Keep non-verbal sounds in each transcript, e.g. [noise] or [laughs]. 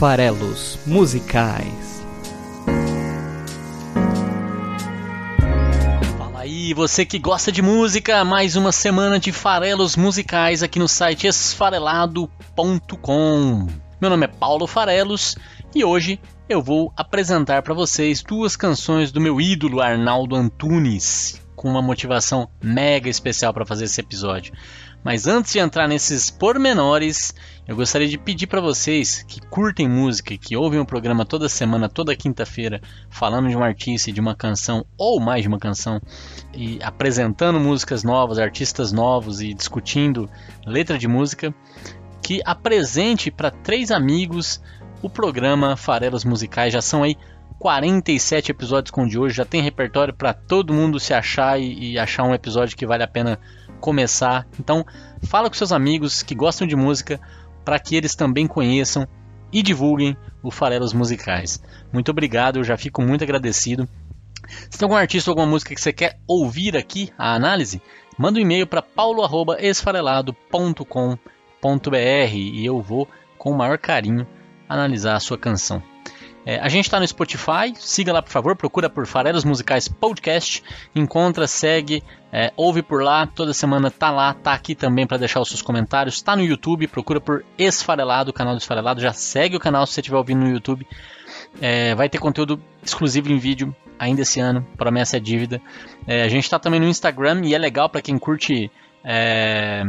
Farelos Musicais. Fala aí, você que gosta de música, mais uma semana de farelos musicais aqui no site esfarelado.com. Meu nome é Paulo Farelos e hoje eu vou apresentar para vocês duas canções do meu ídolo Arnaldo Antunes, com uma motivação mega especial para fazer esse episódio. Mas antes de entrar nesses pormenores, eu gostaria de pedir para vocês que curtem música que ouvem o programa toda semana, toda quinta-feira, falando de um artista de uma canção ou mais de uma canção e apresentando músicas novas, artistas novos e discutindo letra de música, que apresente para três amigos o programa Farelos Musicais. Já são aí 47 episódios com o de hoje, já tem repertório para todo mundo se achar e, e achar um episódio que vale a pena começar. Então, fala com seus amigos que gostam de música para que eles também conheçam e divulguem o Farelos Musicais. Muito obrigado, eu já fico muito agradecido. Se tem algum artista ou alguma música que você quer ouvir aqui, a análise, manda um e-mail para paulo@esfarelado.com.br e eu vou com o maior carinho analisar a sua canção. É, a gente está no Spotify, siga lá por favor, procura por Farelos Musicais Podcast, encontra, segue, é, ouve por lá, toda semana tá lá, tá aqui também para deixar os seus comentários, tá no YouTube, procura por Esfarelado, o canal do Esfarelado, já segue o canal se você estiver ouvindo no YouTube, é, vai ter conteúdo exclusivo em vídeo ainda esse ano, promessa é dívida. É, a gente está também no Instagram e é legal para quem curte é,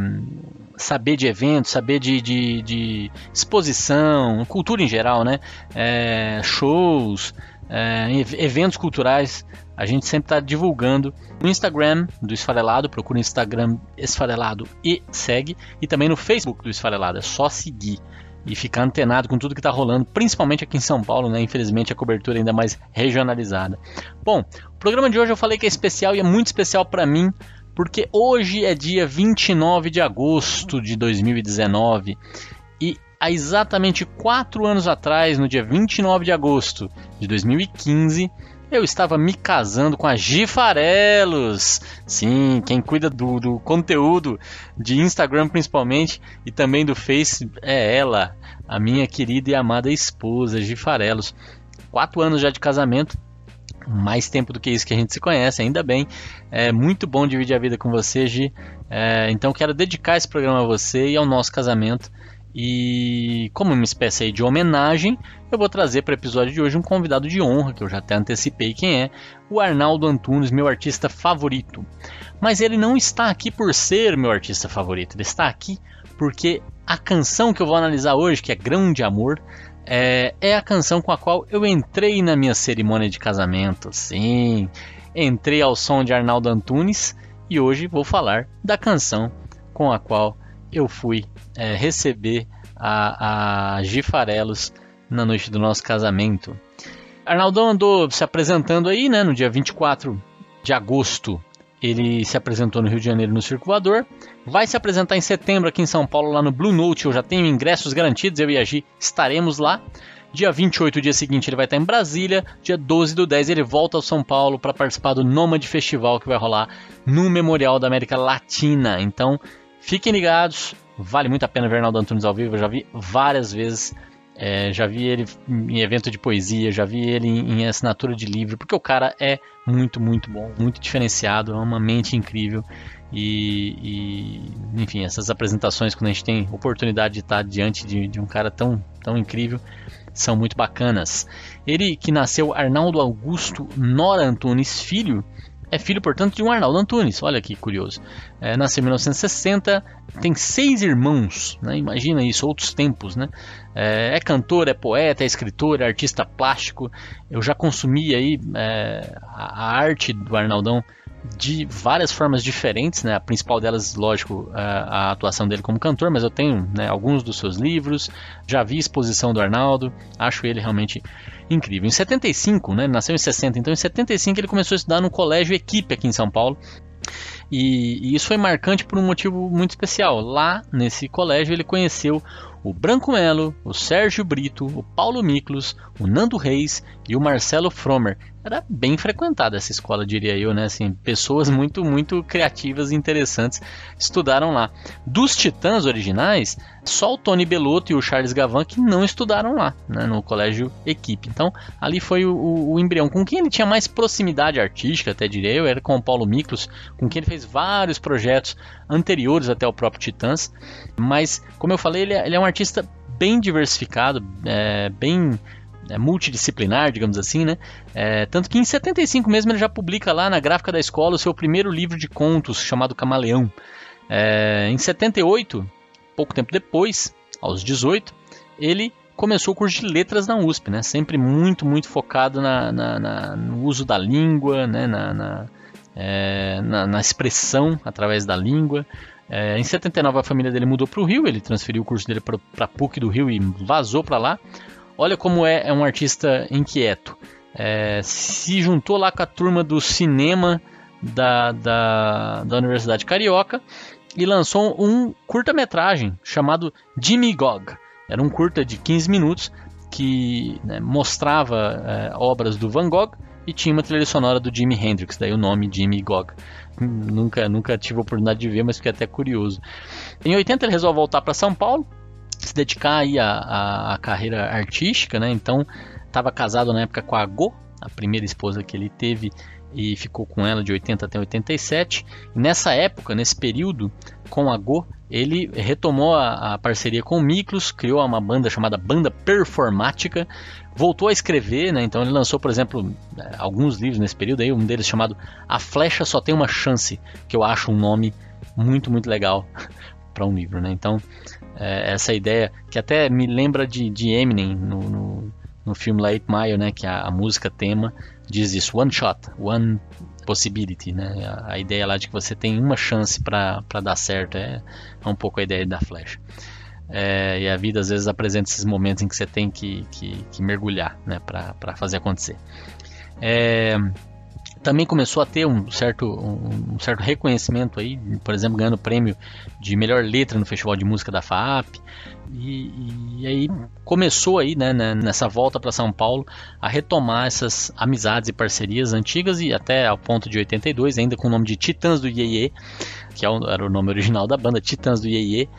saber de eventos, saber de, de, de, exposição, cultura em geral, né? É, shows, é, eventos culturais. A gente sempre está divulgando no Instagram do Esfarelado, procura o Instagram Esfarelado e segue, e também no Facebook do Esfarelado, é só seguir e ficar antenado com tudo que está rolando, principalmente aqui em São Paulo, né? Infelizmente a cobertura é ainda mais regionalizada. Bom, o programa de hoje eu falei que é especial e é muito especial para mim, porque hoje é dia 29 de agosto de 2019 e há exatamente quatro anos atrás, no dia 29 de agosto de 2015, eu estava me casando com a Gifarelos. Sim, quem cuida do, do, conteúdo de Instagram principalmente e também do Face é ela, a minha querida e amada esposa Gifarelos. Quatro anos já de casamento, mais tempo do que isso que a gente se conhece, ainda bem. É muito bom dividir a vida com você, Gi. É, então quero dedicar esse programa a você e ao nosso casamento. E como uma espécie de homenagem, eu vou trazer para o episódio de hoje um convidado de honra, que eu já até antecipei quem é, o Arnaldo Antunes, meu artista favorito. Mas ele não está aqui por ser meu artista favorito, ele está aqui porque a canção que eu vou analisar hoje, que é Grão de Amor, é, é a canção com a qual eu entrei na minha cerimônia de casamento. Sim, entrei ao som de Arnaldo Antunes e hoje vou falar da canção com a qual eu fui é, receber a, a Gifarelos na noite do nosso casamento. Arnaldão andou se apresentando aí, né, no dia 24 de agosto. Ele se apresentou no Rio de Janeiro no Circulador. Vai se apresentar em setembro aqui em São Paulo, lá no Blue Note. Eu já tenho ingressos garantidos, eu e a Gi estaremos lá. Dia 28, dia seguinte, ele vai estar em Brasília. Dia 12 do 10, ele volta ao São Paulo para participar do Nomad Festival que vai rolar no Memorial da América Latina. Então, fiquem ligados. Vale muito a pena ver Arnaldo Antunes ao vivo. Eu já vi várias vezes. É, já vi ele em evento de poesia, já vi ele em, em, assinatura de livro, porque o cara é muito, muito bom, muito diferenciado, é uma mente incrível. E, e enfim, essas apresentações, quando a gente tem oportunidade de estar diante de, de um cara tão, tão incrível, são muito bacanas. Ele que nasceu Arnaldo Augusto Nora Antunes Filho, é filho, portanto, de um Arnaldo Antunes. Olha que curioso. É, nasceu em 1960, tem seis irmãos. Né? Imagina isso, outros tempos. Né? É, é, cantor, é poeta, é escritor, é artista plástico. Eu já consumi aí é, a, arte do Arnaldão de várias formas diferentes, né? A principal delas, lógico, a, a atuação dele como cantor, mas eu tenho né, alguns dos seus livros, já vi exposição do Arnaldo, acho ele realmente incrível. Em 75, né? Ele nasceu em 60, então em 75 ele começou a estudar no colégio Equipe aqui em São Paulo. E, e isso foi marcante por um motivo muito especial. Lá nesse colégio ele conheceu o Branco Melo, o Sérgio Brito, o Paulo Miklos, o Nando Reis e o Marcelo Fromer. Era bem frequentada essa escola, diria eu, né? Assim, pessoas muito, muito criativas e interessantes estudaram lá. Dos Titãs originais, só o Tony Belotto e o Charles Gavan que não estudaram lá, né, no colégio Equipe. Então, ali foi o, o, o, embrião. Com quem ele tinha mais proximidade artística, até diria eu, era com o Paulo Miklos, com quem ele fez vários projetos anteriores até o próprio Titãs. Mas, como eu falei, ele é, ele é um artista bem diversificado, é, bem é, multidisciplinar, digamos assim, né? É, tanto que em 75 mesmo ele já publica lá na gráfica da escola o seu primeiro livro de contos chamado Camaleão. É, em 78 pouco tempo depois, aos 18, ele começou o curso de letras na USP, né? Sempre muito, muito focado na, na, na no uso da língua, né? na, na, é, na expressão através da língua. É, em 79 a família dele mudou para o Rio, ele transferiu o curso dele para PUC do Rio e vazou para lá. Olha como é, é um artista inquieto. É, se juntou lá com a turma do cinema da, da, da Universidade Carioca e lançou um curta-metragem chamado Jimmy Gog. Era um curta de 15 minutos que né, mostrava é, obras do Van Gogh e tinha uma trilha sonora do Jimi Hendrix, daí o nome Jimmy Gog. Nunca, nunca tive a oportunidade de ver, mas fiquei até curioso. Em 80 ele resolve voltar para São Paulo, se dedicar aí à, à, carreira artística, né? Então estava casado na época com a Go, a primeira esposa que ele teve e ficou com ela de 80 até 87. E nessa época, nesse período, com a Go, ele retomou a, a, parceria com o Miklos, criou uma banda chamada Banda Performática, voltou a escrever, né? então ele lançou, por exemplo, alguns livros nesse período, aí, um deles chamado A Flecha Só Tem Uma Chance, que eu acho um nome muito, muito legal [laughs] para um livro. Né? Então, é, essa ideia, que até me lembra de, de Eminem no, no, no filme Late Mile, né? que a, a música tema diz isso, one shot, one possibility, né? A, a ideia lá de que você tem uma chance para dar certo é, é, um pouco a ideia da flecha. É, e a vida às vezes apresenta esses momentos em que você tem que, que, que mergulhar né, para fazer acontecer. É, também começou a ter um certo, um, certo reconhecimento aí, por exemplo, ganhando prêmio de melhor letra no Festival de Música da FAP. E, e aí começou aí, né, né nessa volta para São Paulo, a retomar essas amizades e parcerias antigas e até ao ponto de 82, ainda com o nome de Titãs do Iê, que é era o nome original da banda, Titãs do Iê,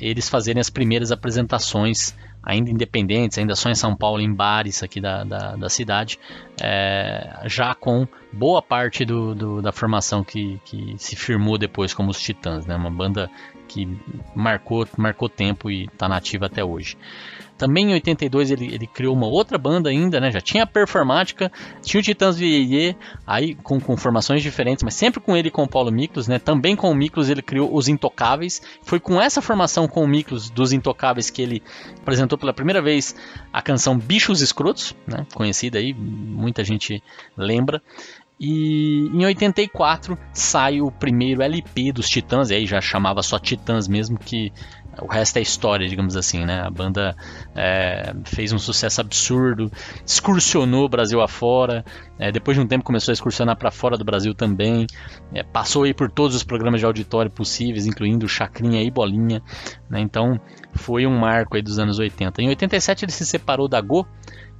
eles fazerem as primeiras apresentações ainda independentes, ainda só em São Paulo, em bares aqui da, da, da cidade, é, já com boa parte do, do, da formação que, que se firmou depois como os Titãs, né? uma banda que marcou, marcou tempo e está nativa até hoje. Também em 82 ele, ele criou uma outra banda ainda, né? Já tinha a Performática, tinha o Titãs Iê, aí com, com formações diferentes, mas sempre com ele e com o Paulo Miklos, né? Também com o Miklos ele criou os Intocáveis. Foi com essa formação com o Miklos dos Intocáveis que ele apresentou pela primeira vez a canção Bichos Escrotos, né? Conhecida aí, muita gente lembra. E em 84 sai o primeiro LP dos Titãs, e aí já chamava só Titãs mesmo, que o resto é história, digamos assim, né? A banda é, fez um sucesso absurdo, excursionou o Brasil afora, é, depois de um tempo começou a excursionar para fora do Brasil também, é, passou aí por todos os programas de auditório possíveis, incluindo Chacrinha e Bolinha, né? Então foi um marco aí dos anos 80. Em 87 ele se separou da Go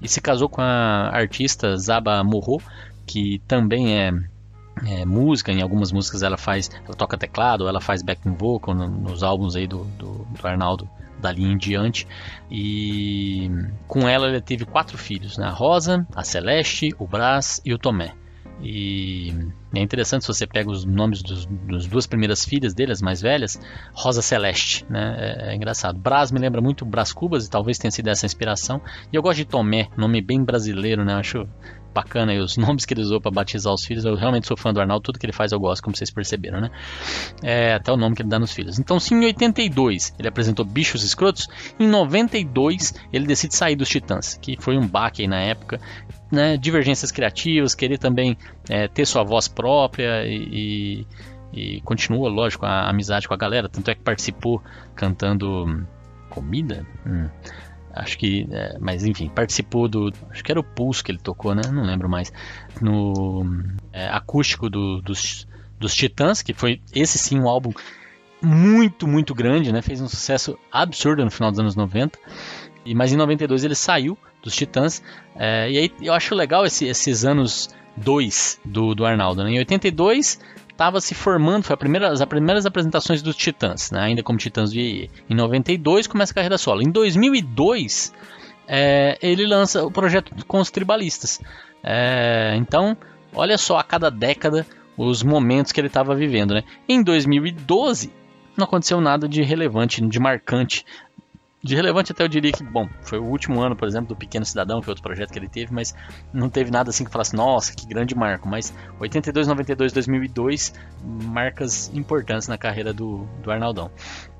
e se casou com a artista Zaba Morro, que também é é, música, em algumas músicas ela faz, ela toca teclado, ela faz backing vocal no, nos álbuns aí do, do, do, Arnaldo dali em diante. E com ela ele teve quatro filhos, né? a Rosa, a Celeste, o Brás e o Tomé. E é interessante se você pega os nomes dos, das duas primeiras filhas dele, as mais velhas, Rosa Celeste, né? É, é, engraçado. Brás me lembra muito Brás Cubas e talvez tenha sido essa inspiração. E eu gosto de Tomé, nome bem brasileiro, né? Acho bacana aí os [laughs] nomes que ele usou para batizar os filhos. Eu realmente sou fã do Arnaldo, tudo que ele faz eu gosto, como vocês perceberam, né? É, até o nome que ele dá nos filhos. Então, se em 82 ele apresentou Bichos Escrotos, em 92 ele decide sair dos Titãs, que foi um baque aí na época. Né? Divergências criativas, querer também é, ter sua voz própria e, e, continua, lógico, a amizade com a galera. Tanto é que participou cantando comida. Hum acho que, é, mas enfim, participou do, acho que era o Pulse que ele tocou, né? Não lembro mais, no é, acústico do, dos, dos Titãs, que foi esse sim um álbum muito, muito grande, né? Fez um sucesso absurdo no final dos anos 90. E, mas em 92 ele saiu dos Titãs. É, e aí eu acho legal esse, esses anos 2 do, do Arnaldo. Né? Em 82 estava se formando, foi primeira, as primeiras apresentações dos Titãs, né? ainda como Titãs do IE. Em 92 começa a carreira solo. Em 2002 é, ele lança o projeto com os tribalistas. É, então, olha só, a cada década os momentos que ele estava vivendo. Né? Em 2012 não aconteceu nada de relevante, de marcante de relevante até eu diria que, bom, foi o último ano, por exemplo, do Pequeno Cidadão, que é outro projeto que ele teve, mas não teve nada assim que falasse, nossa, que grande marco. Mas 82, 92, 2002, marcas importantes na carreira do, do Arnaldão.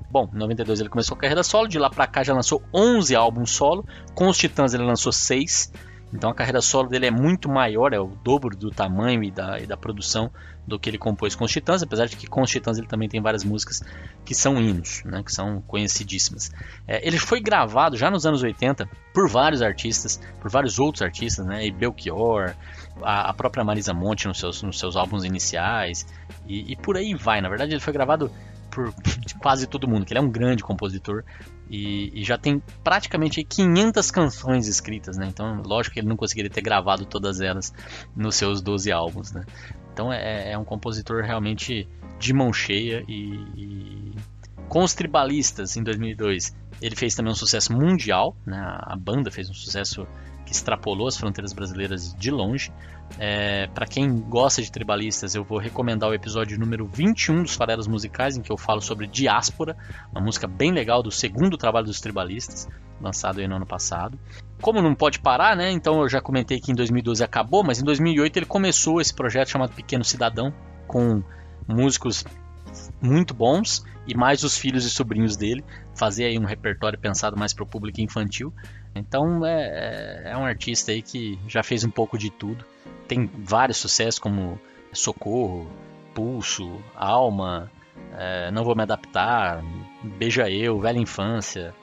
Bom, em 92 ele começou a carreira solo, de lá pra cá já lançou 11 álbuns solo, com os Titãs ele lançou 6, então a carreira solo dele é muito maior, é o dobro do tamanho e da, e da produção do que ele compôs com os Titãs, apesar de que com os Titãs ele também tem várias músicas que são hinos, né, que são conhecidíssimas. É, ele foi gravado já nos anos 80 por vários artistas, por vários outros artistas, né, e Belchior, a, a própria Marisa Monte nos seus, nos seus álbuns iniciais, e, e por aí vai. Na verdade ele foi gravado por [laughs] quase todo mundo, que ele é um grande compositor, e, e, já tem praticamente 500 canções escritas, né? Então, lógico que ele não conseguiria ter gravado todas elas nos seus 12 álbuns, né? Então, é, é um compositor realmente de mão cheia e, e, com os tribalistas em 2002 ele fez também um sucesso mundial, né? A banda fez um sucesso extrapolou as fronteiras brasileiras de longe. É, para quem gosta de tribalistas, eu vou recomendar o episódio número 21 dos Farelas Musicais, em que eu falo sobre Diáspora, uma música bem legal do segundo trabalho dos tribalistas, lançado no ano passado. Como não pode parar, né? Então eu já comentei que em 2012 acabou, mas em 2008 ele começou esse projeto chamado Pequeno Cidadão, com músicos muito bons e mais os filhos e sobrinhos dele, fazer aí um repertório pensado mais para o público infantil. Então é, é, é um artista aí que já fez um pouco de tudo tem vários sucessos como Socorro, Pulso, Alma, é, Não Vou Me Adaptar, Beija Eu, Velha Infância.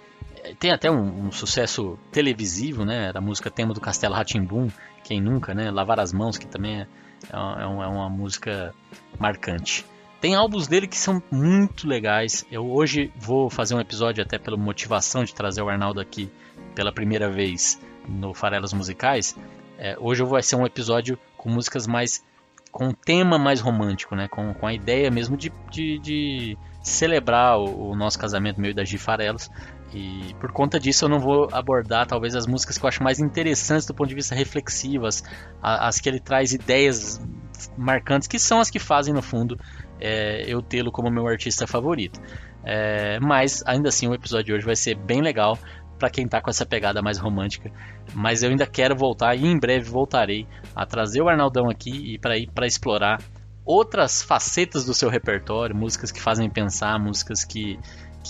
É, tem até um, um sucesso televisivo, né? Da música tema do Castelo Ratimbum, quem nunca, né? Lavar as Mãos, que também é, é, é uma música marcante. Tem álbuns dele que são muito legais. Eu hoje vou fazer um episódio até pela motivação de trazer o Arnaldo aqui pela primeira vez no Farelas Musicais, é, hoje vai ser um episódio com músicas mais. com um tema mais romântico, né? Com, com a ideia mesmo de, de, de celebrar o, o, nosso casamento meio da Gifarelos. E por conta disso eu não vou abordar talvez as músicas que eu acho mais interessantes do ponto de vista reflexivo, as, as que ele traz ideias marcantes, que são as que fazem no fundo é, eu tê-lo como meu artista favorito. É, mas ainda assim o episódio de hoje vai ser bem legal para quem tá com essa pegada mais romântica. Mas eu ainda quero voltar e em breve voltarei a trazer o Arnaldão aqui e para ir para explorar outras facetas do seu repertório, músicas que fazem pensar, músicas que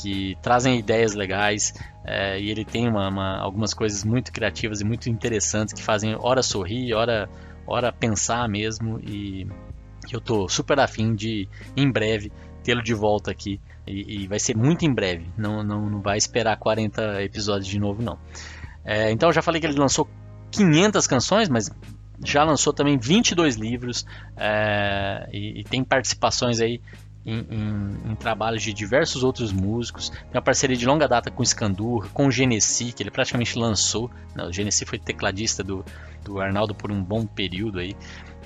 que trazem ideias legais é, e ele tem uma, uma, algumas coisas muito criativas e muito interessantes que fazem hora sorrir, hora, hora pensar mesmo e eu tô super afim de em breve tê-lo de volta aqui e, e, vai ser muito em breve. Não, não, não vai esperar 40 episódios de novo, não. É, então, já falei que ele lançou 500 canções, mas já lançou também 22 livros é, e, e, tem participações aí em, em, em, trabalhos de diversos outros músicos. Tem uma parceria de longa data com o Scandur, com o Genesi, que ele praticamente lançou. Não, o Genesi foi tecladista do, do Arnaldo por um bom período aí.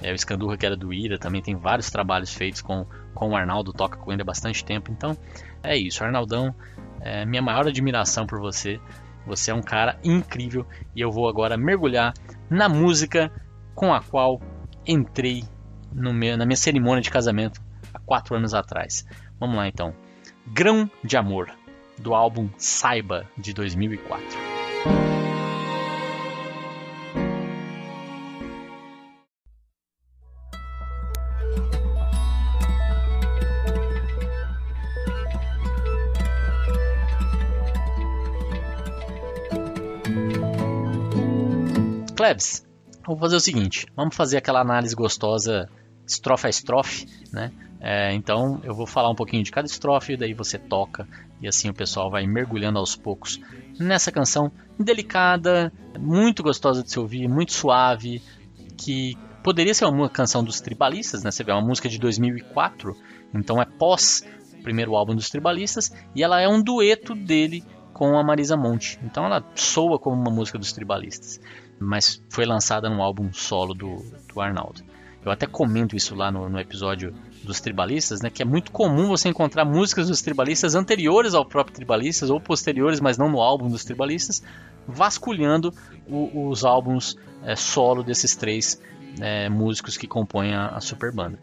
É, o Scandurra, que era do Ira, também tem vários trabalhos feitos com, com o Arnaldo, toca com ele há bastante tempo. Então, é isso. Arnaldão, é, minha maior admiração por você. Você é um cara incrível e eu vou agora mergulhar na música com a qual entrei meu, na minha cerimônia de casamento há quatro anos atrás. Vamos lá então. Grão de Amor, do álbum Saiba de 2004. Klebs, vamos fazer o seguinte: vamos fazer aquela análise gostosa, estrofe a estrofe, né? É, então eu vou falar um pouquinho de cada estrofe, daí você toca e assim o pessoal vai mergulhando aos poucos nessa canção delicada, muito gostosa de se ouvir, muito suave, que poderia ser uma canção dos tribalistas, né? Você vê, é uma música de 2004, então é pós primeiro álbum dos Tribalistas, e ela é um dueto dele com a Marisa Monte. Então ela soa como uma música dos Tribalistas, mas foi lançada no álbum solo do, do Arnaldo. Eu até comento isso lá no, no episódio dos tribalistas, né, que é muito comum você encontrar músicas dos tribalistas anteriores ao próprio Tribalistas ou posteriores, mas não no álbum dos tribalistas, vasculhando o, os álbuns é, solo desses três é, músicos que compõem a, a super banda.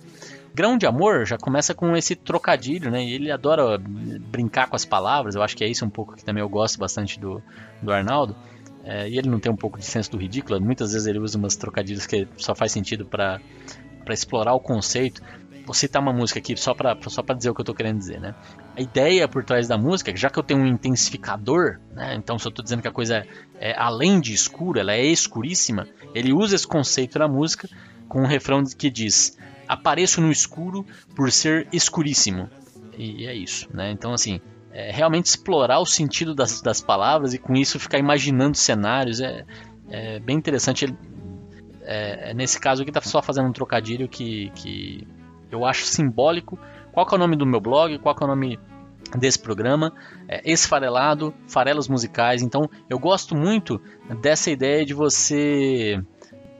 Grão de Amor já começa com esse trocadilho, né? Ele adora brincar com as palavras. Eu acho que é isso um pouco que também eu gosto bastante do, do Arnaldo. É, e ele não tem um pouco de senso do ridículo. Muitas vezes ele usa umas trocadilhos que só faz sentido para explorar o conceito. Vou citar uma música aqui só para só dizer o que eu estou querendo dizer, né? A ideia por trás da música, já que eu tenho um intensificador, né? Então se eu estou dizendo que a coisa é, é além de escura, ela é escuríssima, ele usa esse conceito na música com um refrão que diz: apareço no escuro por ser escuríssimo. E é isso, né? Então assim, é realmente explorar o sentido das, das palavras e com isso ficar imaginando cenários é, é bem interessante. Ele, é, é nesse caso aqui tá só fazendo um trocadilho que, que eu acho simbólico. Qual é o nome do meu blog? Qual é o nome desse programa? É Esfarelado, Farelos Musicais. Então eu gosto muito dessa ideia de você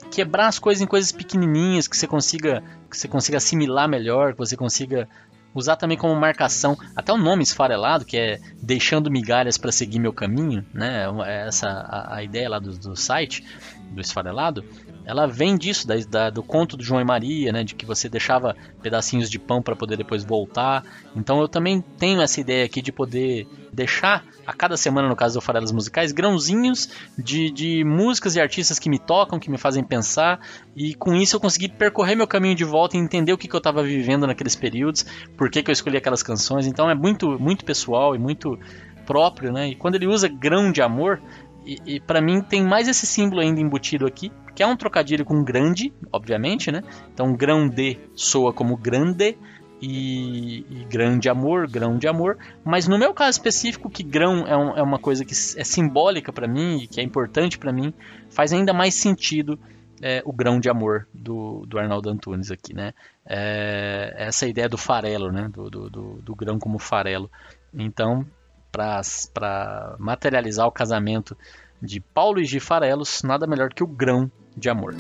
quebrar as coisas em coisas pequenininhas que você consiga que você consiga assimilar melhor, que você consiga usar também como marcação até o nome esfarelado que é deixando migalhas para seguir meu caminho, né? Essa a, a ideia lá do, do site do esfarelado ela vem disso, da, da, do conto do João e Maria, né, de que você deixava pedacinhos de pão para poder depois voltar. Então eu também tenho essa ideia aqui de poder deixar a cada semana, no caso do Farelas Musicais, grãozinhos de, de músicas e artistas que me tocam, que me fazem pensar, e com isso eu consegui percorrer meu caminho de volta e entender o que, que eu estava vivendo naqueles períodos, por que, que eu escolhi aquelas canções. Então é muito, muito pessoal e muito próprio, né? E quando ele usa grão de amor, e, e para mim tem mais esse símbolo ainda embutido aqui, que é um trocadilho com grande, obviamente, né? Então grão de soa como grande e, e, grande amor, grão de amor. Mas no meu caso específico, que grão é, um, é uma coisa que é simbólica para mim e que é importante para mim, faz ainda mais sentido é, o grão de amor do, do Arnaldo Antunes aqui, né? É, essa ideia do farelo, né? Do, do, do, do grão como farelo. Então, para materializar o casamento de Paulo e de Farelos, nada melhor que o grão de amor.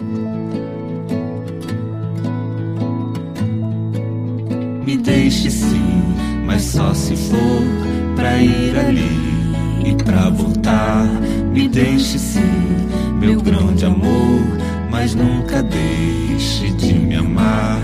Me deixe sim, mas só se for pra ir ali e pra voltar. Me deixe sim, meu grão de amor, mas nunca deixe de me amar.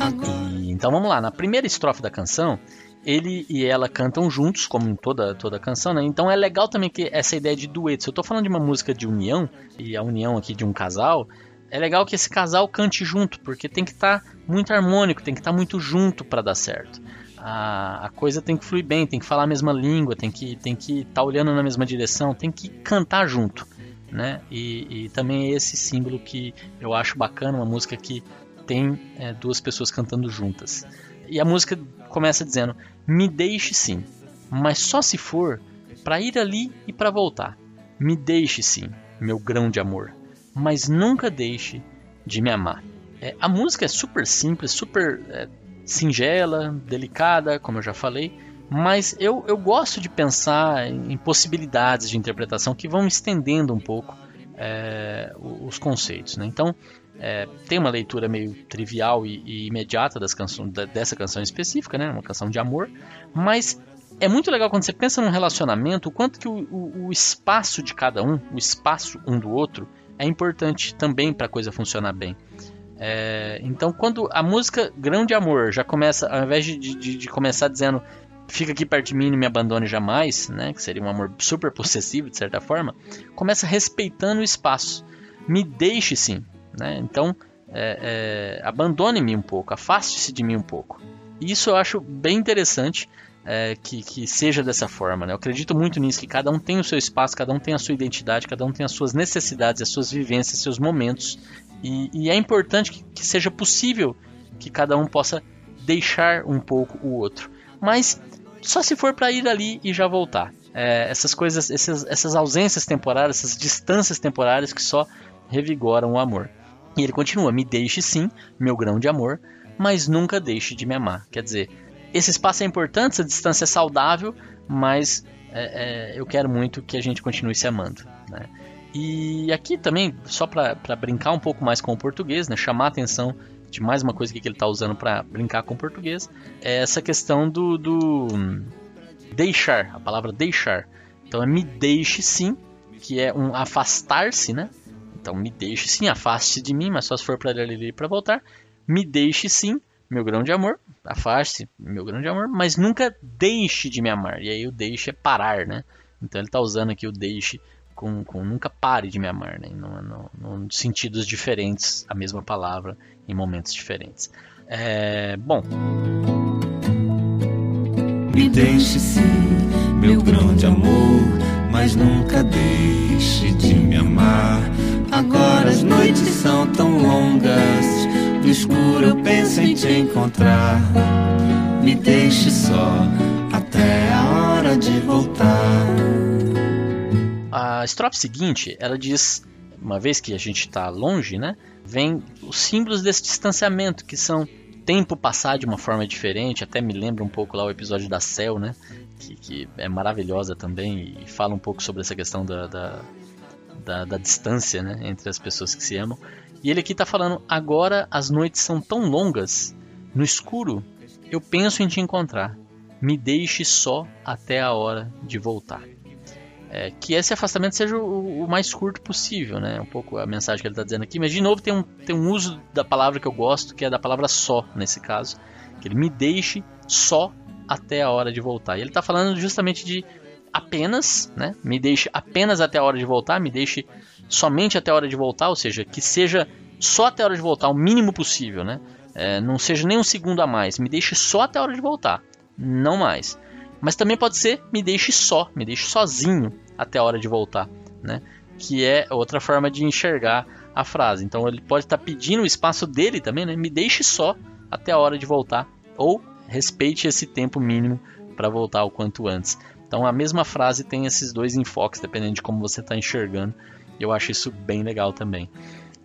Agora... Então vamos lá, na primeira estrofe da canção, ele e ela cantam juntos, como em toda, toda canção, né? Então é legal também que essa ideia de dueto. Se eu tô falando de uma música de união, e a união aqui de um casal, é legal que esse casal cante junto, porque tem que estar tá muito harmônico, tem que estar tá muito junto para dar certo. A, a, coisa tem que fluir bem, tem que falar a mesma língua, tem que tem que estar tá olhando na mesma direção, tem que cantar junto, né? E, e, também é esse símbolo que eu acho bacana, uma música que tem é, duas pessoas cantando juntas. E a música começa dizendo: Me deixe sim, mas só se for para ir ali e para voltar. Me deixe sim, meu grão de amor, mas nunca deixe de me amar. É, a música é super simples, super é, singela, delicada, como eu já falei, mas eu, eu gosto de pensar em possibilidades de interpretação que vão estendendo um pouco é, os conceitos. Né? Então, é, tem uma leitura meio trivial e, e imediata das canções, dessa canção específica, né? Uma canção de amor, mas é muito legal quando você pensa num relacionamento, o quanto que o, o, o espaço de cada um, o espaço um do outro, é importante também para a coisa funcionar bem. É, então, quando a música Grão de Amor já começa, ao invés de, de, de, começar dizendo fica aqui perto de mim e me abandone jamais, né, que seria um amor super possessivo de certa forma, começa respeitando o espaço. Me deixe sim, né? Então, é, é, abandone-me um pouco, afaste-se de mim um pouco. E isso eu acho bem interessante é, que, que, seja dessa forma. Né? Eu acredito muito nisso, que cada um tem o seu espaço, cada um tem a sua identidade, cada um tem as suas necessidades, as suas vivências, seus momentos. E, e é importante que, que, seja possível que cada um possa deixar um pouco o outro. Mas só se for para ir ali e já voltar. É, essas coisas, essas, essas ausências temporárias, essas distâncias temporárias que só revigoram o amor. E ele continua: Me deixe sim, meu grão de amor, mas nunca deixe de me amar. Quer dizer, esse espaço é importante, essa distância é saudável, mas é, é, eu quero muito que a gente continue se amando. Né? E aqui também, só para brincar um pouco mais com o português, né, chamar a atenção de mais uma coisa que ele está usando para brincar com o português, é essa questão do, do deixar, a palavra deixar. Então é me deixe sim, que é um afastar-se, né? Então me deixe sim, afaste de mim, mas só se for para ali para voltar. Me deixe sim, meu grão de amor, afaste meu grão de amor, mas nunca deixe de me amar. E aí o deixe é parar, né? Então ele está usando aqui o deixe com, com, nunca pare de me amar, né? Em sentidos diferentes, a mesma palavra em momentos diferentes. É, bom. Me deixe sim, meu grão de amor, mas nunca deixe de me amar. Agora as noites são tão longas, no escuro eu penso em te encontrar. Me deixe só até a hora de voltar. A estrofe seguinte, ela diz, uma vez que a gente está longe, né? Vem os símbolos desse distanciamento, que são tempo passar de uma forma diferente, até me lembra um pouco lá o episódio da Cell, né? Que, que é maravilhosa também e fala um pouco sobre essa questão da, da, da, da distância né? entre as pessoas que se amam. E ele aqui está falando: agora as noites são tão longas, no escuro, eu penso em te encontrar. Me deixe só até a hora de voltar. É, que esse afastamento seja o, o, mais curto possível, né? Um pouco a mensagem que ele está dizendo aqui. Mas de novo tem um, tem um uso da palavra que eu gosto, que é da palavra só nesse caso. Que ele me deixe só até a hora de voltar. E ele está falando justamente de apenas, né? Me deixe apenas até a hora de voltar, me deixe somente até a hora de voltar, ou seja, que seja só até a hora de voltar, o mínimo possível, né? É, não seja nem um segundo a mais, me deixe só até a hora de voltar, não mais. Mas também pode ser me deixe só, me deixe sozinho até a hora de voltar, né? Que é outra forma de enxergar a frase. Então ele pode estar pedindo o espaço dele também, né? Me deixe só até a hora de voltar ou respeite esse tempo mínimo para voltar o quanto antes. Então a mesma frase tem esses dois enfoques, dependendo de como você está enxergando. Eu acho isso bem legal também.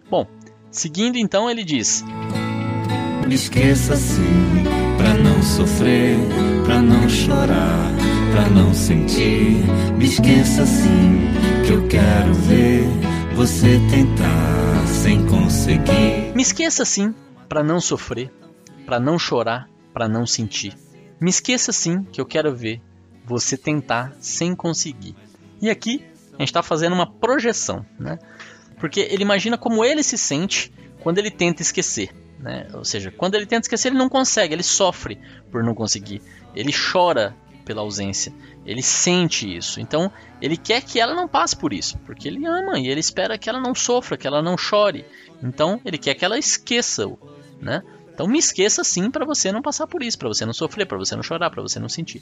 Bom, seguindo então, ele diz: Me esqueça sim, para não sofrer, para não chorar, para não sentir. Me esqueça sim, que eu quero ver você tentar sem conseguir. Me esqueça sim, para não sofrer, para não chorar, para não sentir. Me esqueça sim, que eu quero ver você tentar sem conseguir. E aqui a gente está fazendo uma projeção, né? Porque ele imagina como ele se sente quando ele tenta esquecer. Né? Ou seja, quando ele tenta esquecer, ele não consegue, ele sofre por não conseguir, ele chora pela ausência, ele sente isso. Então, ele quer que ela não passe por isso, porque ele ama e ele espera que ela não sofra, que ela não chore. Então, ele quer que ela esqueça-o, né? Então, me esqueça sim para você não passar por isso, para você não sofrer, para você não chorar, para você não sentir.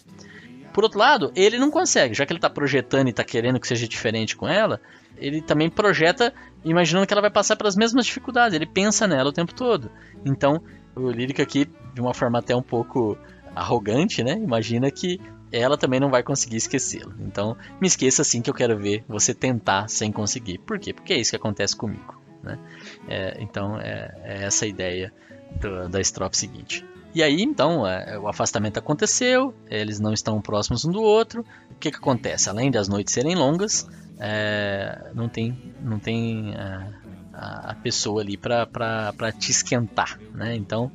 Por outro lado, ele não consegue, já que ele está projetando e está querendo que seja diferente com ela, ele também projeta imaginando que ela vai passar pelas mesmas dificuldades, ele pensa nela o tempo todo. Então, o Lírica aqui, de uma forma até um pouco arrogante, né? Imagina que ela também não vai conseguir esquecê-lo. Então, me esqueça assim que eu quero ver você tentar sem conseguir. Por quê? Porque é isso que acontece comigo. Né? É, então, é, é, essa ideia do, da estrofe seguinte. E aí, então, é, o afastamento aconteceu, eles não estão próximos um do outro. O que, que acontece? Além das noites serem longas, é, não tem, não tem é, a, a, pessoa ali para te esquentar. Né? Então,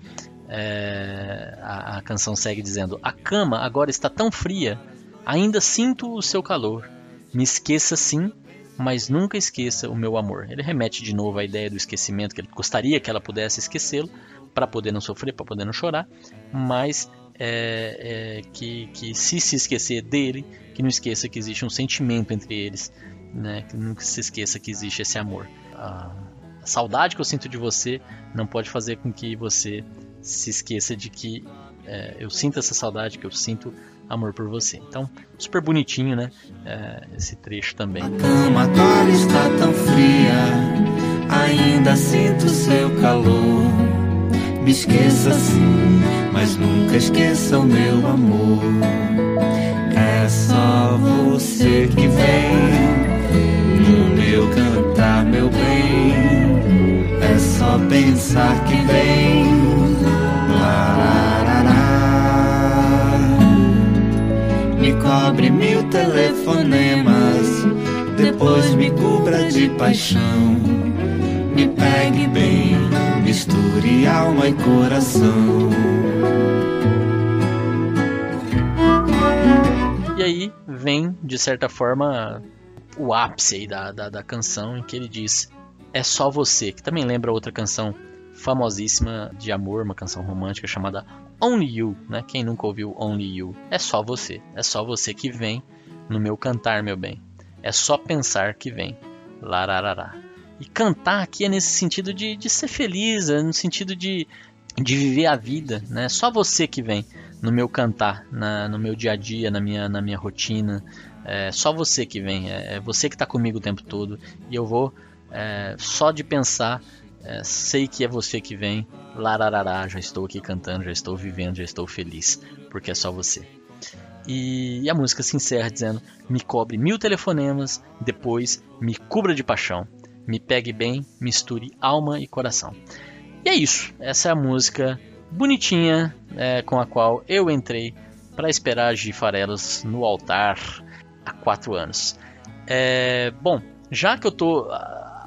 é, a, a canção segue dizendo: A cama agora está tão fria, ainda sinto o seu calor. Me esqueça sim, mas nunca esqueça o meu amor. Ele remete de novo à ideia do esquecimento, que ele gostaria que ela pudesse esquecê-lo, para poder não sofrer, para poder não chorar, mas é, é, que, que se se esquecer dele, que não esqueça que existe um sentimento entre eles, né? que nunca se esqueça que existe esse amor. A, saudade que eu sinto de você não pode fazer com que você se esqueça de que é, eu sinto essa saudade, que eu sinto amor por você. Então, super bonitinho, né? É, esse trecho também. A cama agora está tão fria, ainda sinto seu calor. Me esqueça sim, mas nunca esqueça o meu amor. É só você que vem no meu cantar, meu bem. É só pensar que vem. Lá, cobre mil telefonemas, depois me cubra de paixão. Me pegue bem, misture alma e coração. E aí vem, de certa forma, o ápice aí da, da, da canção em que ele diz É Só Você, que também lembra outra canção famosíssima de amor, uma canção romântica chamada Only You, né? Quem nunca ouviu Only You? É só você, é só você que vem no meu cantar, meu bem. É só pensar que vem. Lararará. E cantar aqui é nesse sentido de, de ser feliz, é no sentido de, de viver a vida, né? Só você que vem no meu cantar, na, no meu dia a dia, na minha, na minha rotina. É só você que vem, é, é você que está comigo o tempo todo. E eu vou, é, só de pensar, é, sei que é você que vem, lararará, já estou aqui cantando, já estou vivendo, já estou feliz, porque é só você. E, e a música se encerra dizendo: Me cobre mil telefonemas, depois me cubra de paixão, me pegue bem, misture alma e coração. E é isso, essa é a música bonitinha é, com a qual eu entrei para esperar Farelos no altar há quatro anos. É, bom, já que eu estou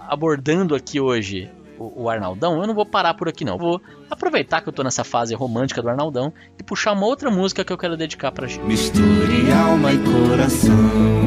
abordando aqui hoje o, o, Arnaldão, eu não vou parar por aqui não. Vou aproveitar que eu tô nessa fase romântica do Arnaldão e puxar uma outra música que eu quero dedicar pra gente. Misture alma e coração.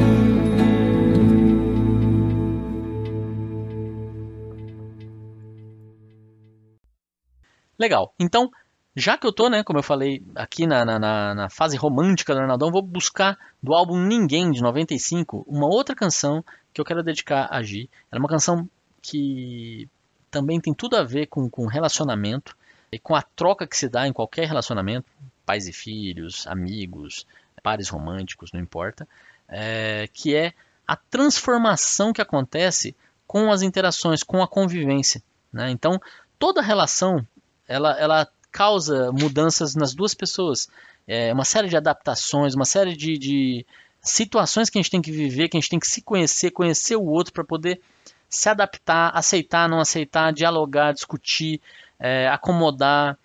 Legal. Então, já que eu tô, né, como eu falei, aqui na, na, na, fase romântica do Arnaldão, vou buscar do álbum Ninguém, de 95, uma outra canção que eu quero dedicar a Gi. Ela é uma canção que também tem tudo a ver com, com relacionamento e com a troca que se dá em qualquer relacionamento, pais e filhos, amigos, pares românticos, não importa, é, que é a transformação que acontece com as interações, com a convivência. Né? Então, toda relação ela, ela causa mudanças nas duas pessoas. É uma série de adaptações, uma série de, de situações que a gente tem que viver, que a gente tem que se conhecer, conhecer o outro para poder se adaptar, aceitar, não aceitar, dialogar, discutir, é, acomodar,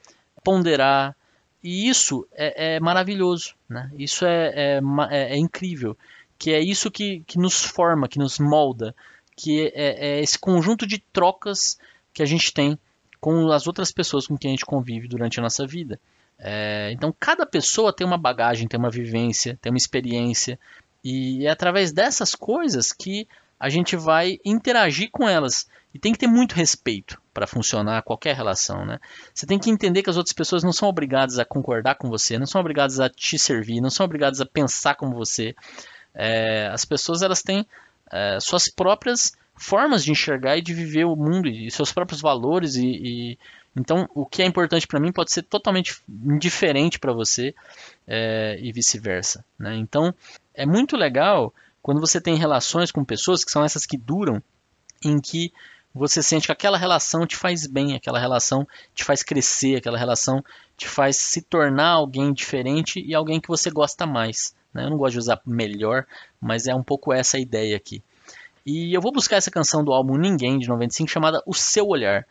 ponderar. E isso é, é maravilhoso, né? isso é, é, é, é, incrível, que é isso que, que nos forma, que nos molda, que é, é esse conjunto de trocas que a gente tem com as outras pessoas com quem a gente convive durante a nossa vida. É, então, cada pessoa tem uma bagagem, tem uma vivência, tem uma experiência, e é através dessas coisas que a gente vai interagir com elas. E tem que ter muito respeito para funcionar qualquer relação, né? Você tem que entender que as outras pessoas não são obrigadas a concordar com você, não são obrigadas a te servir, não são obrigadas a pensar como você. É, as pessoas elas têm é, suas próprias formas de enxergar e de viver o mundo e seus próprios valores e, e então o que é importante para mim pode ser totalmente indiferente para você é, e vice-versa. Né? Então é muito legal quando você tem relações com pessoas que são essas que duram, em que você sente que aquela relação te faz bem, aquela relação te faz crescer, aquela relação te faz se tornar alguém diferente e alguém que você gosta mais. Né? Eu não gosto de usar melhor, mas é um pouco essa a ideia aqui. E eu vou buscar essa canção do álbum Ninguém, de 95, chamada O Seu Olhar.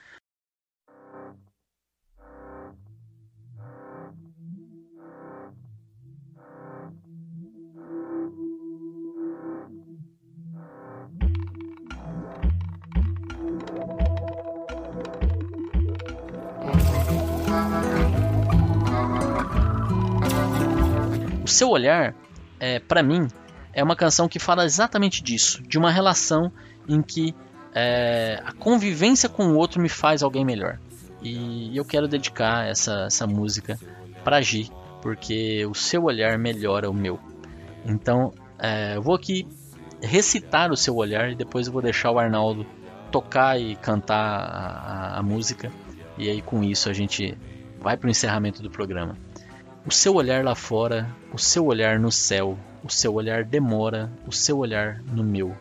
seu olhar, é, para mim, é uma canção que fala exatamente disso, de uma relação em que é, a convivência com o outro me faz alguém melhor. E eu quero dedicar essa, essa música para Gi, porque o seu olhar melhora o meu. Então, é, eu vou aqui recitar o seu olhar e depois eu vou deixar o Arnaldo tocar e cantar a, a, a música. E aí com isso a gente vai para o encerramento do programa. O seu olhar lá fora, o seu olhar no céu, o seu olhar demora, o seu olhar no meu.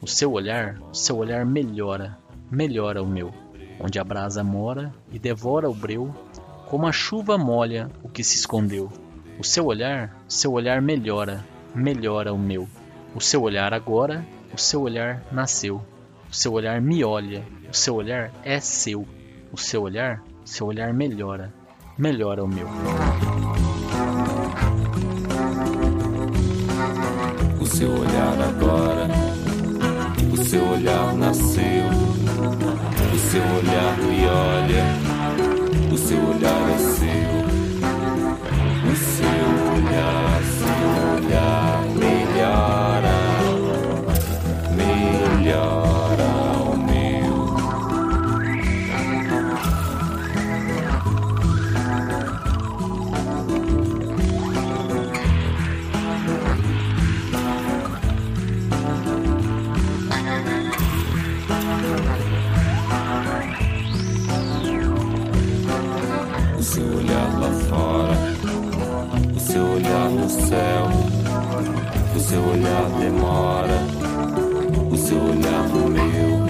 O seu olhar, o seu olhar melhora, melhora o meu. Onde a brasa mora e devora o breu, como a chuva molha o que se escondeu. O seu olhar, seu olhar melhora, melhora o meu. O seu olhar agora, o seu olhar nasceu. O seu olhar me olha, o seu olhar é seu. O seu olhar, seu olhar melhora, melhora o meu. Seu olhar agora, o seu olhar nasceu, o seu olhar me olha, o seu olhar é seu, o seu olhar, seu olhar melhora, melhora O seu olhar lá fora, o seu olhar no céu, o seu olhar demora, o seu olhar no meu,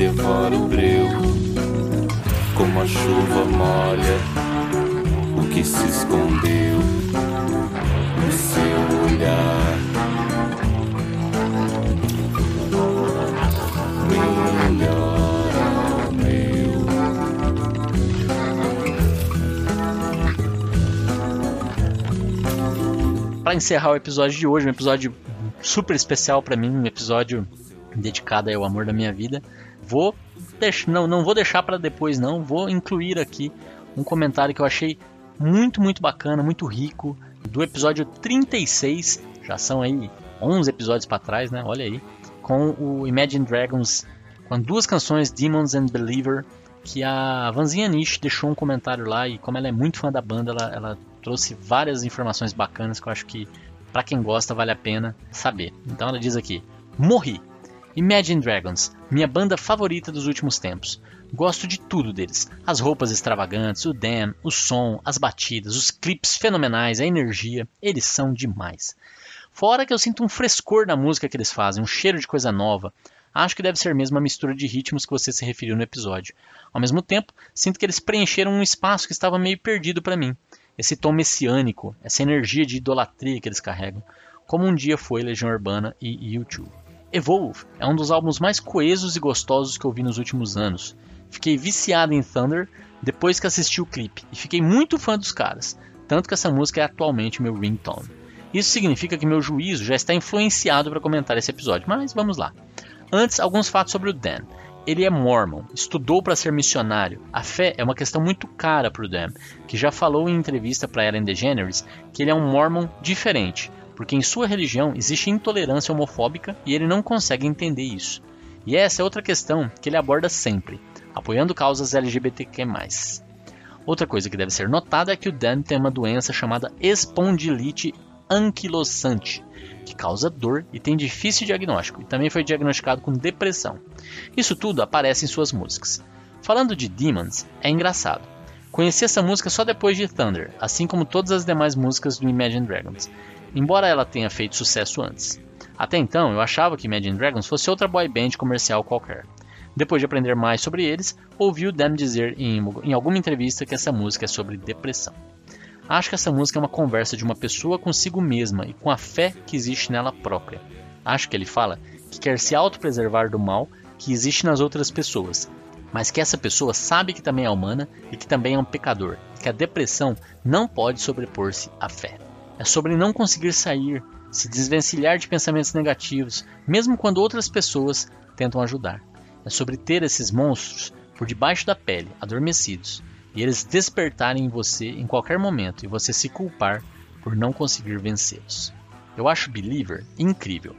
devora o breu, como a chuva molha o que se escondeu no seu olhar. Melhora meu. Para encerrar o episódio de hoje, um episódio super especial para mim, um episódio dedicado ao amor da minha vida, vou não, não vou deixar para depois não, vou incluir aqui um comentário que eu achei muito, muito bacana, muito rico, do episódio 36, já são aí 11 episódios para trás, né? Olha aí, com o Imagine Dragons, com duas canções, Demons and Believer, que a Vanzinha Nish deixou um comentário lá e como ela é muito fã da banda, ela, ela trouxe várias informações bacanas que eu acho que para quem gosta vale a pena saber. Então ela diz aqui: Morri. Imagine Dragons, minha banda favorita dos últimos tempos. Gosto de tudo deles. As roupas extravagantes, o Dan, o som, as batidas, os clipes fenomenais, a energia, eles são demais. Fora que eu sinto um frescor na música que eles fazem, um cheiro de coisa nova. Acho que deve ser mesmo a mistura de ritmos que você se referiu no episódio. Ao mesmo tempo, sinto que eles preencheram um espaço que estava meio perdido para mim. Esse tom messiânico, essa energia de idolatria que eles carregam, como um dia foi Legião Urbana e U2. Evolve é um dos álbuns mais coesos e gostosos que eu vi nos últimos anos. Fiquei viciado em Thunder depois que assisti o clipe e fiquei muito fã dos caras, tanto que essa música é atualmente meu ringtone. Isso significa que meu juízo já está influenciado para comentar esse episódio, mas vamos lá. Antes, alguns fatos sobre o Dan. Ele é mormon, estudou para ser missionário. A fé é uma questão muito cara para o Dan, que já falou em entrevista para Ellen DeGeneres que ele é um mormon diferente, porque em sua religião existe intolerância homofóbica e ele não consegue entender isso. E essa é outra questão que ele aborda sempre, apoiando causas LGBTQ+. Outra coisa que deve ser notada é que o Dan tem uma doença chamada espondilite anquilosante, que causa dor e tem difícil diagnóstico, e também foi diagnosticado com depressão. Isso tudo aparece em suas músicas. Falando de Demons, é engraçado. Conheci essa música só depois de Thunder, assim como todas as demais músicas do Imagine Dragons, embora ela tenha feito sucesso antes. Até então, eu achava que Imagine Dragons fosse outra boy band comercial qualquer. Depois de aprender mais sobre eles, ouvi o Dan dizer em, em alguma entrevista que essa música é sobre depressão. Acho que essa música é uma conversa de uma pessoa consigo mesma e com a fé que existe nela própria. Acho que ele fala que quer se autopreservar do mal que existe nas outras pessoas, mas que essa pessoa sabe que também é humana e que também é um pecador, que a depressão não pode sobrepor-se à fé. É sobre não conseguir sair, se desvencilhar de pensamentos negativos, mesmo quando outras pessoas tentam ajudar. É sobre ter esses monstros por debaixo da pele, adormecidos, e eles despertarem em você em qualquer momento e você se culpar por não conseguir vencê-los. Eu acho Believer incrível.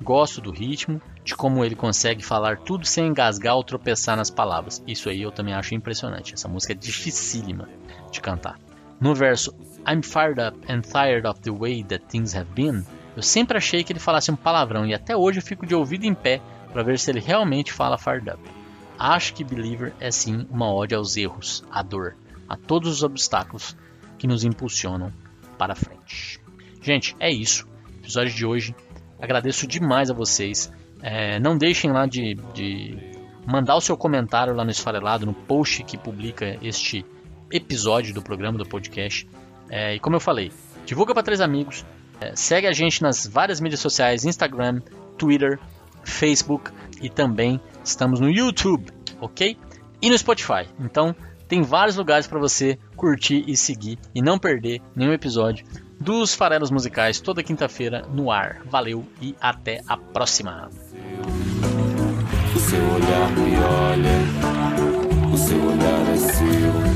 Gosto do ritmo, de como ele consegue falar tudo sem engasgar ou tropeçar nas palavras. Isso aí eu também acho impressionante. Essa música é dificílima de cantar. No verso I'm fired up and tired of the way that things have been, eu sempre achei que ele falasse um palavrão e até hoje eu fico de ouvido em pé para ver se ele realmente fala fired up. Acho que Believer é sim uma ode aos erros, à dor, a todos os obstáculos que nos impulsionam para frente. Gente, é isso. Episódio de hoje. Agradeço demais a vocês. É, não deixem lá de, de mandar o seu comentário lá no Esfarelado, no post que publica este episódio do programa do podcast. É, e como eu falei, divulga para três amigos, é, segue a gente nas várias mídias sociais, Instagram, Twitter, Facebook e também estamos no YouTube, ok? E no Spotify. Então tem vários lugares para você curtir e seguir e não perder nenhum episódio dos Farelos Musicais toda quinta-feira no ar. Valeu e até a próxima. Seu olhar me olha, o seu olhar é. Seu